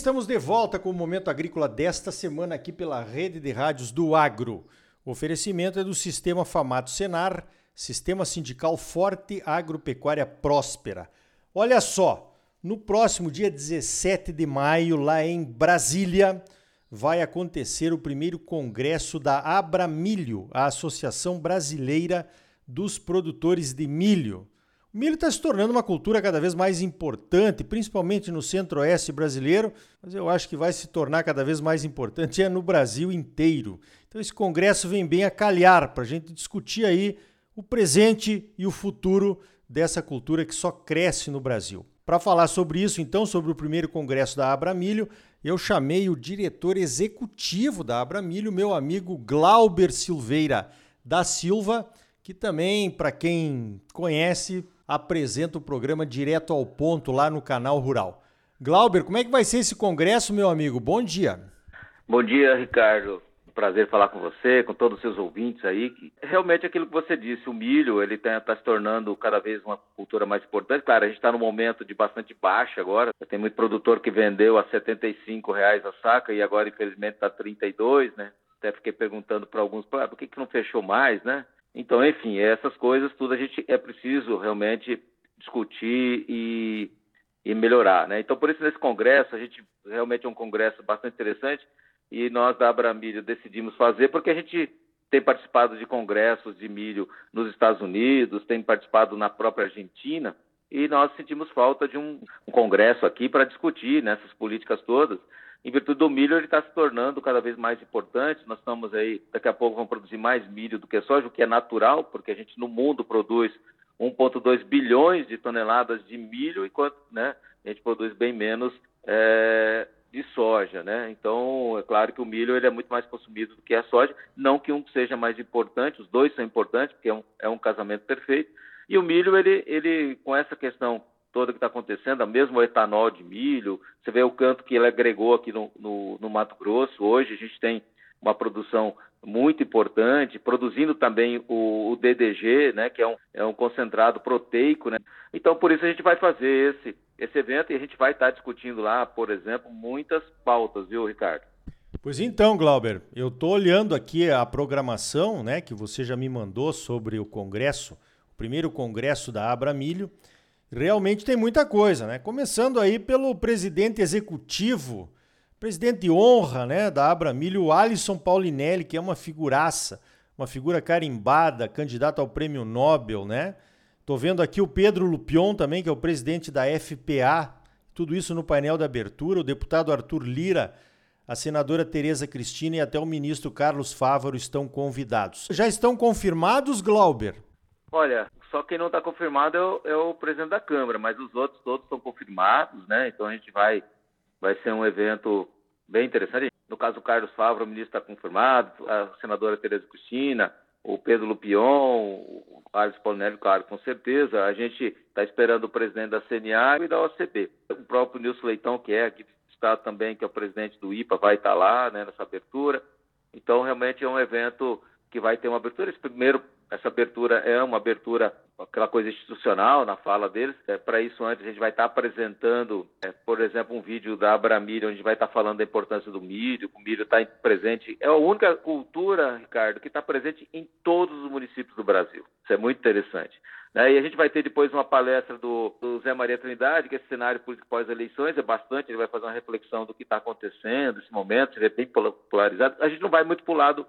estamos de volta com o Momento Agrícola desta semana aqui pela Rede de Rádios do Agro. O oferecimento é do Sistema Famato Senar, Sistema Sindical Forte Agropecuária Próspera. Olha só, no próximo dia 17 de maio, lá em Brasília, vai acontecer o primeiro congresso da Abramilho, a Associação Brasileira dos Produtores de Milho. O milho está se tornando uma cultura cada vez mais importante, principalmente no centro-oeste brasileiro, mas eu acho que vai se tornar cada vez mais importante é no Brasil inteiro. Então esse congresso vem bem a calhar para a gente discutir aí o presente e o futuro dessa cultura que só cresce no Brasil. Para falar sobre isso, então, sobre o primeiro congresso da Abramilho, eu chamei o diretor executivo da Abramilho, meu amigo Glauber Silveira da Silva, que também, para quem conhece, apresenta o programa direto ao ponto lá no canal Rural. Glauber, como é que vai ser esse congresso, meu amigo? Bom dia. Bom dia, Ricardo. Prazer falar com você, com todos os seus ouvintes aí. Realmente aquilo que você disse, o milho ele está tá se tornando cada vez uma cultura mais importante. Claro, a gente está num momento de bastante baixa agora. Tem muito produtor que vendeu a 75 reais a saca e agora infelizmente está 32, né? Até fiquei perguntando para alguns, por que, que não fechou mais, né? Então, enfim, essas coisas tudo a gente é preciso realmente discutir e, e melhorar, né? Então, por isso nesse congresso a gente realmente é um congresso bastante interessante e nós da Abramilho decidimos fazer porque a gente tem participado de congressos de milho nos Estados Unidos, tem participado na própria Argentina e nós sentimos falta de um, um congresso aqui para discutir nessas né, políticas todas em virtude do milho, ele está se tornando cada vez mais importante. Nós estamos aí, daqui a pouco, vamos produzir mais milho do que soja, o que é natural, porque a gente no mundo produz 1,2 bilhões de toneladas de milho, enquanto né, a gente produz bem menos é, de soja. Né? Então, é claro que o milho ele é muito mais consumido do que a soja. Não que um seja mais importante, os dois são importantes, porque é um, é um casamento perfeito. E o milho, ele, ele com essa questão toda que está acontecendo, mesmo o etanol de milho, você vê o canto que ele agregou aqui no, no, no, Mato Grosso. Hoje a gente tem uma produção muito importante, produzindo também o, o DDG, né, que é um, é um concentrado proteico. Né? Então, por isso a gente vai fazer esse, esse evento e a gente vai estar tá discutindo lá, por exemplo, muitas pautas, viu, Ricardo? Pois então, Glauber, eu estou olhando aqui a programação né, que você já me mandou sobre o congresso, primeiro congresso da Abramilho. Milho realmente tem muita coisa, né? Começando aí pelo presidente executivo, presidente de honra, né, da Abramilho, Alisson Paulinelli, que é uma figuraça, uma figura carimbada, candidato ao Prêmio Nobel, né? Tô vendo aqui o Pedro Lupion também, que é o presidente da FPA, tudo isso no painel da abertura, o deputado Arthur Lira, a senadora Tereza Cristina e até o ministro Carlos Fávaro estão convidados. Já estão confirmados, Glauber? Olha, só quem não está confirmado é o, é o, presidente da Câmara, mas os outros todos estão confirmados, né? Então a gente vai, vai ser um evento bem interessante. No caso do Carlos Favre, o ministro está confirmado, a senadora Tereza Cristina, o Pedro Lupion, o Carlos Paulinelli, claro, com certeza. A gente está esperando o presidente da CNA e da OCB. O próprio Nilson Leitão, que é aqui do Estado também, que é o presidente do IPA, vai estar tá lá né, nessa abertura. Então, realmente é um evento que vai ter uma abertura. Esse primeiro essa abertura é uma abertura, aquela coisa institucional na fala deles. É, Para isso, antes, a gente vai estar apresentando, é, por exemplo, um vídeo da Abramilho, onde a gente vai estar falando da importância do milho, o milho está presente. É a única cultura, Ricardo, que está presente em todos os municípios do Brasil. Isso é muito interessante. Né? E a gente vai ter depois uma palestra do, do Zé Maria Trindade, que é esse cenário político pós-eleições, é bastante, ele vai fazer uma reflexão do que está acontecendo nesse momento, ele é bem polarizado. A gente não vai muito para o lado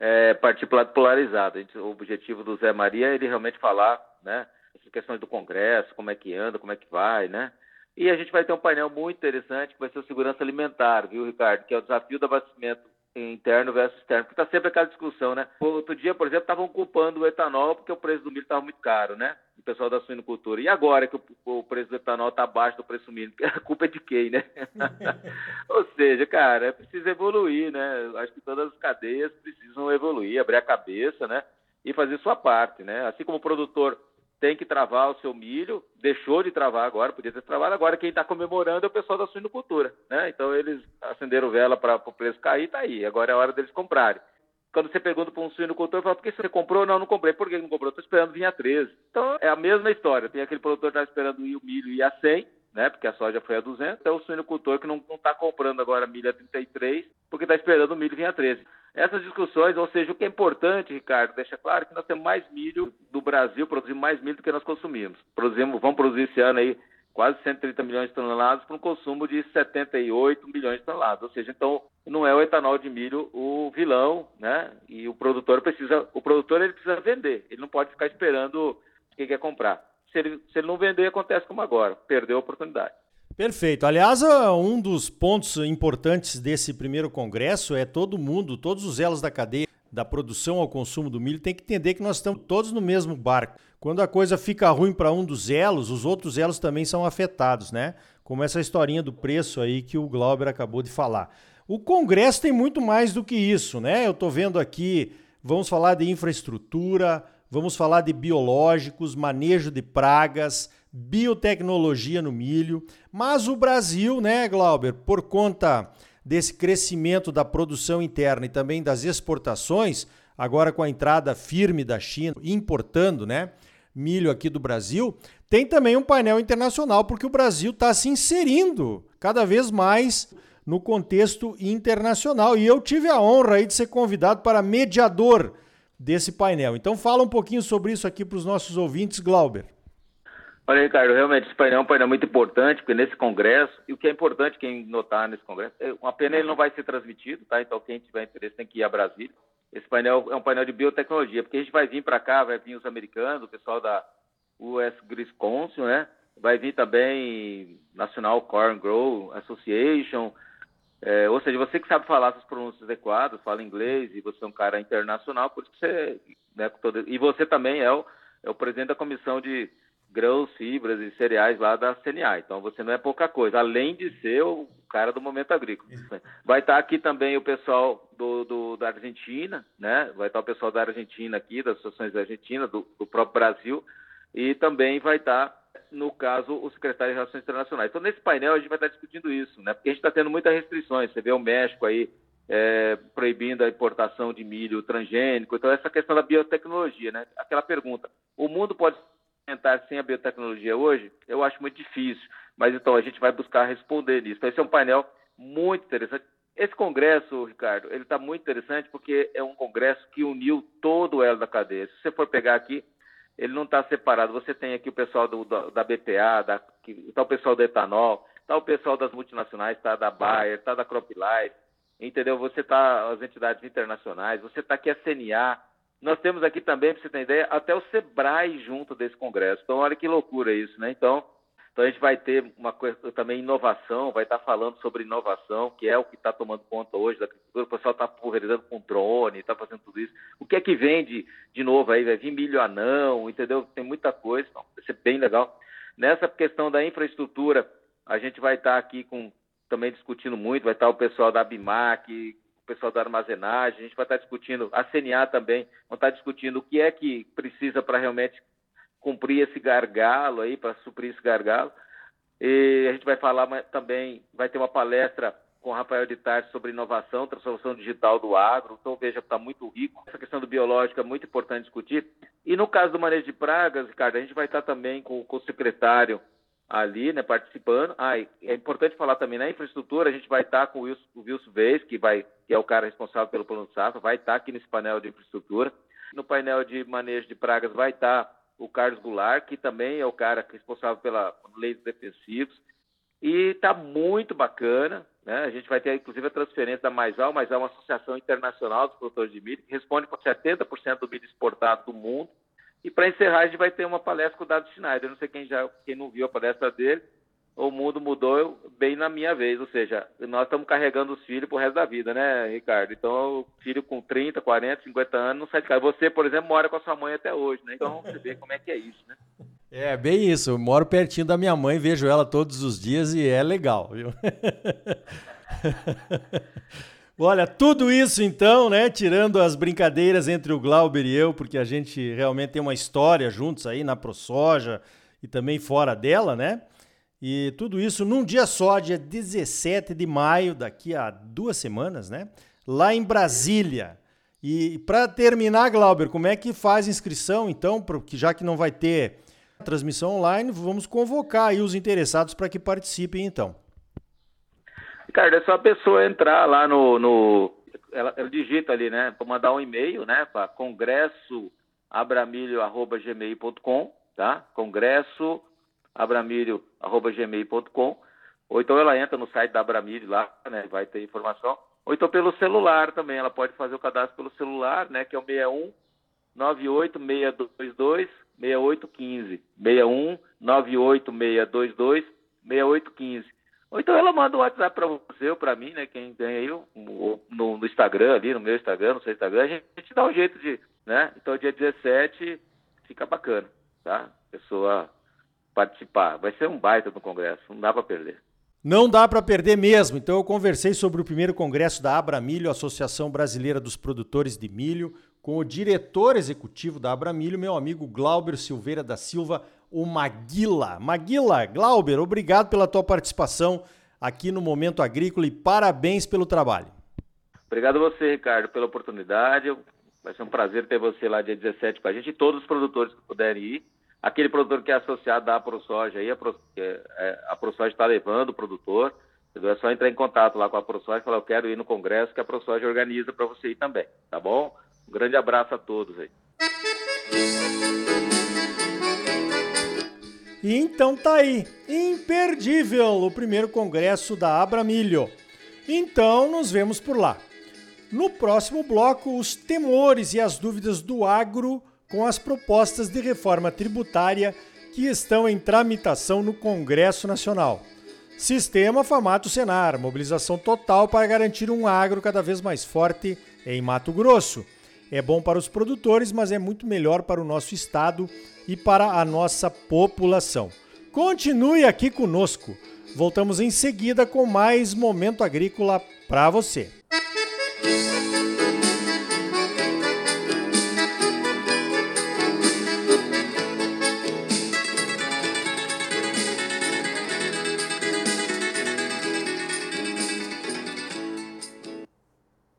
é, partir polarizado. Gente, o objetivo do Zé Maria é ele realmente falar, né, essas questões do Congresso, como é que anda, como é que vai, né? E a gente vai ter um painel muito interessante que vai ser o segurança alimentar, viu, Ricardo? Que é o desafio do abastecimento interno versus externo, porque está sempre aquela discussão, né? Outro dia, por exemplo, estavam culpando o etanol porque o preço do milho estava muito caro, né? O pessoal da suinocultura. E agora que o, o preço do etanol está abaixo do preço do milho? A culpa é de quem, né? Ou seja, cara, é preciso evoluir, né? Acho que todas as cadeias precisam evoluir, abrir a cabeça, né? E fazer sua parte, né? Assim como o produtor tem que travar o seu milho, deixou de travar agora, podia ter travado, agora quem está comemorando é o pessoal da suinocultura, né? Então eles acenderam vela para o preço cair, tá aí, agora é a hora deles comprarem. Quando você pergunta para um suinocultor, fala, por que você comprou? Não, não comprei. Por que não comprou? Estou esperando vir a 13. Então é a mesma história. Tem aquele produtor que está esperando o milho ir a 100, né? Porque a soja foi a 200, é o suinocultor que não está comprando agora milho a 33, porque está esperando o milho vir a 13. Essas discussões, ou seja, o que é importante, Ricardo, deixa claro que nós temos mais milho do Brasil, produzimos mais milho do que nós consumimos. Produzimos, vamos produzir esse ano aí quase 130 milhões de toneladas para um consumo de 78 milhões de toneladas. Ou seja, então não é o etanol de milho o vilão, né? E o produtor precisa, o produtor ele precisa vender. Ele não pode ficar esperando quem quer comprar. Se ele, se ele não vender, acontece como agora, perdeu a oportunidade. Perfeito. Aliás, um dos pontos importantes desse primeiro congresso é todo mundo, todos os elos da cadeia da produção ao consumo do milho tem que entender que nós estamos todos no mesmo barco. Quando a coisa fica ruim para um dos elos, os outros elos também são afetados, né? Como essa historinha do preço aí que o Glauber acabou de falar. O Congresso tem muito mais do que isso, né? Eu estou vendo aqui, vamos falar de infraestrutura, vamos falar de biológicos, manejo de pragas, biotecnologia no milho. Mas o Brasil, né, Glauber, por conta desse crescimento da produção interna e também das exportações, agora com a entrada firme da China, importando né, milho aqui do Brasil, tem também um painel internacional, porque o Brasil está se inserindo cada vez mais no contexto internacional. E eu tive a honra aí de ser convidado para mediador desse painel. Então fala um pouquinho sobre isso aqui para os nossos ouvintes, Glauber. Olha, Ricardo, realmente esse painel é um painel muito importante, porque nesse congresso, e o que é importante quem notar nesse congresso, é, uma pena ele não vai ser transmitido, tá? Então quem tiver interesse tem que ir a Brasília. Esse painel é um painel de biotecnologia, porque a gente vai vir para cá, vai vir os americanos, o pessoal da US Wisconsin, né? Vai vir também National Corn Grow Association, é, ou seja, você que sabe falar essas pronúncias adequadas, fala inglês e você é um cara internacional, por isso que você, né, todo, e você também é o, é o presidente da comissão de grãos, fibras e cereais lá da CNA. Então você não é pouca coisa, além de ser o cara do momento agrícola. Vai estar aqui também o pessoal do, do, da Argentina, né? Vai estar o pessoal da Argentina aqui, das associações da Argentina, do, do próprio Brasil, e também vai estar, no caso, o secretário de Relações Internacionais. Então, nesse painel, a gente vai estar discutindo isso, né? Porque a gente está tendo muitas restrições. Você vê o México aí é, proibindo a importação de milho transgênico. Então, essa questão da biotecnologia, né? Aquela pergunta: o mundo pode implementar sem a biotecnologia hoje, eu acho muito difícil. Mas então a gente vai buscar responder nisso. Então, esse é um painel muito interessante. Esse congresso, Ricardo, ele está muito interessante porque é um congresso que uniu todo o elo da cadeia. Se você for pegar aqui, ele não está separado. Você tem aqui o pessoal do, da, BPA, da, está o pessoal do etanol, está o pessoal das multinacionais, está da Bayer, está da CropLife, entendeu? Você está as entidades internacionais, você está aqui a CNA, nós temos aqui também, para você ter ideia, até o Sebrae junto desse congresso. Então, olha que loucura isso, né? Então, então a gente vai ter uma coisa também inovação, vai estar falando sobre inovação, que é o que está tomando conta hoje da agricultura. O pessoal está pulverizando com drone, está fazendo tudo isso. O que é que vem de, novo aí? Vai vir milho anão, entendeu? Tem muita coisa, então, vai ser bem legal. Nessa questão da infraestrutura, a gente vai estar aqui com também discutindo muito, vai estar o pessoal da Bimac, pessoal da armazenagem, a gente vai estar discutindo, a CNA também, vai estar discutindo o que é que precisa para realmente cumprir esse gargalo aí, para suprir esse gargalo. E a gente vai falar também, vai ter uma palestra com o Rafael de Tarso sobre inovação, transformação digital do agro. Então, veja, está muito rico. Essa questão do biológico é muito importante discutir. E no caso do manejo de pragas, Ricardo, a gente vai estar também com, com o secretário ali, né, participando. Ah, é importante falar também na infraestrutura, a gente vai estar com o Wilson, o Wilson Vez, que, vai, que é o cara responsável pelo plano safra, vai estar aqui nesse painel de infraestrutura. No painel de manejo de pragas vai estar o Carlos Goulart, que também é o cara responsável pela lei dos defensivos. E está muito bacana, né? A gente vai ter, inclusive, a transferência da Maisal. Maisal é uma associação internacional dos produtores de milho, que responde por 70% do milho exportado do mundo. E para encerrar, a gente vai ter uma palestra com o Dado Schneider. Não sei quem já quem não viu a palestra dele. O mundo mudou bem na minha vez, ou seja, nós estamos carregando os filhos pro resto da vida, né, Ricardo? Então, filho com 30, 40, 50 anos não sai de casa. Você, por exemplo, mora com a sua mãe até hoje, né? Então, você vê como é que é isso, né? É, bem isso. Eu moro pertinho da minha mãe, vejo ela todos os dias e é legal, viu? Olha, tudo isso então, né? Tirando as brincadeiras entre o Glauber e eu, porque a gente realmente tem uma história juntos aí na ProSoja e também fora dela, né? E tudo isso num dia só, dia 17 de maio, daqui a duas semanas, né? Lá em Brasília. E para terminar, Glauber, como é que faz inscrição então? Porque já que não vai ter transmissão online, vamos convocar aí os interessados para que participem então. Ricardo, é só a pessoa entrar lá no. no ela, ela digita ali, né? Para mandar um e-mail, né? Para congressoabramilho.gmail.com, tá? Congressoabramilho.gmail.com. Ou então ela entra no site da Abramilho lá, né? Vai ter informação. Ou então pelo celular também. Ela pode fazer o cadastro pelo celular, né? Que é o 61 98 622 6815. 61 98 622 6815. Ou então ela manda um WhatsApp para você ou para mim, né? Quem tem aí no, no, Instagram ali, no meu Instagram, no seu Instagram, a gente, a gente dá um jeito de, né? Então dia 17 fica bacana, tá? Pessoa participar. Vai ser um baita do congresso, não dá para perder. Não dá para perder mesmo. Então eu conversei sobre o primeiro congresso da Abra Milho, Associação Brasileira dos Produtores de Milho, com o diretor executivo da Abra Milho, meu amigo Glauber Silveira da Silva, o Maguila. Maguila, Glauber, obrigado pela tua participação aqui no Momento Agrícola e parabéns pelo trabalho. Obrigado a você, Ricardo, pela oportunidade. Vai ser um prazer ter você lá dia 17 com a gente e todos os produtores que puderem ir. Aquele produtor que é associado à ProSoja aí, a, Pro, é, a ProSoja está levando o produtor. É só entrar em contato lá com a ProSoja e falar, eu quero ir no congresso que a ProSoja organiza para você ir também, tá bom? Um grande abraço a todos aí. E então tá aí, imperdível o primeiro congresso da Abramilho. Então nos vemos por lá. No próximo bloco, os temores e as dúvidas do agro com as propostas de reforma tributária que estão em tramitação no Congresso Nacional. Sistema Famato Senar, mobilização total para garantir um agro cada vez mais forte em Mato Grosso. É bom para os produtores, mas é muito melhor para o nosso estado e para a nossa população. Continue aqui conosco. Voltamos em seguida com mais momento agrícola para você.